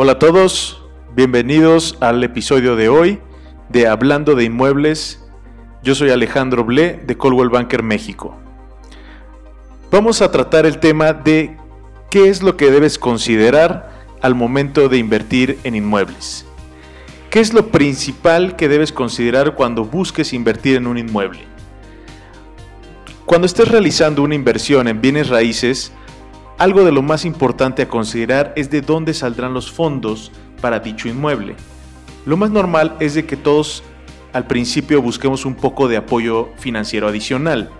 Hola a todos, bienvenidos al episodio de hoy de Hablando de Inmuebles. Yo soy Alejandro Ble de Coldwell Banker México. Vamos a tratar el tema de qué es lo que debes considerar al momento de invertir en inmuebles. ¿Qué es lo principal que debes considerar cuando busques invertir en un inmueble? Cuando estés realizando una inversión en bienes raíces, algo de lo más importante a considerar es de dónde saldrán los fondos para dicho inmueble. Lo más normal es de que todos al principio busquemos un poco de apoyo financiero adicional,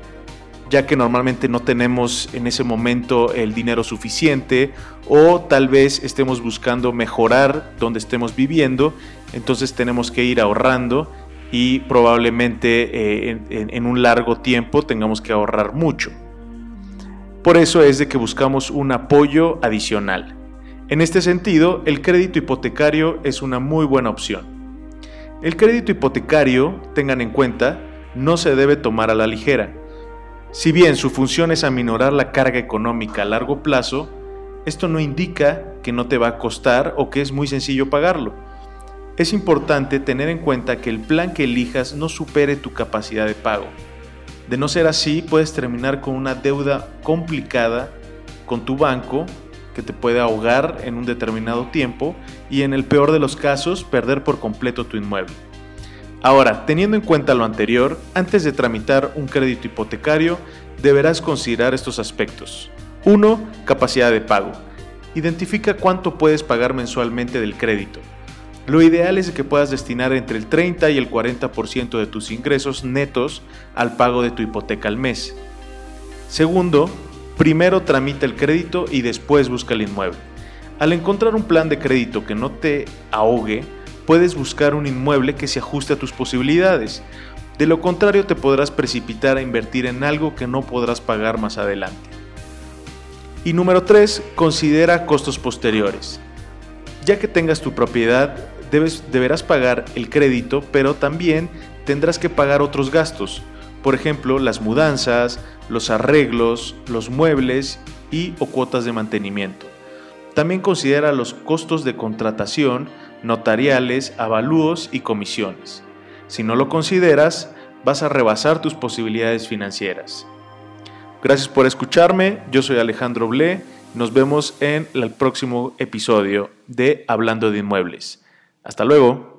ya que normalmente no tenemos en ese momento el dinero suficiente o tal vez estemos buscando mejorar donde estemos viviendo, entonces tenemos que ir ahorrando y probablemente eh, en un largo tiempo tengamos que ahorrar mucho. Por eso es de que buscamos un apoyo adicional. En este sentido, el crédito hipotecario es una muy buena opción. El crédito hipotecario, tengan en cuenta, no se debe tomar a la ligera. Si bien su función es aminorar la carga económica a largo plazo, esto no indica que no te va a costar o que es muy sencillo pagarlo. Es importante tener en cuenta que el plan que elijas no supere tu capacidad de pago. De no ser así, puedes terminar con una deuda complicada con tu banco que te puede ahogar en un determinado tiempo y en el peor de los casos perder por completo tu inmueble. Ahora, teniendo en cuenta lo anterior, antes de tramitar un crédito hipotecario, deberás considerar estos aspectos. 1. Capacidad de pago. Identifica cuánto puedes pagar mensualmente del crédito. Lo ideal es que puedas destinar entre el 30 y el 40% de tus ingresos netos al pago de tu hipoteca al mes. Segundo, primero tramita el crédito y después busca el inmueble. Al encontrar un plan de crédito que no te ahogue, puedes buscar un inmueble que se ajuste a tus posibilidades. De lo contrario te podrás precipitar a invertir en algo que no podrás pagar más adelante. Y número 3, considera costos posteriores. Ya que tengas tu propiedad, deberás pagar el crédito, pero también tendrás que pagar otros gastos. Por ejemplo, las mudanzas, los arreglos, los muebles y o cuotas de mantenimiento. También considera los costos de contratación, notariales, avalúos y comisiones. Si no lo consideras, vas a rebasar tus posibilidades financieras. Gracias por escucharme, yo soy Alejandro Ble, nos vemos en el próximo episodio de Hablando de Inmuebles. Hasta luego.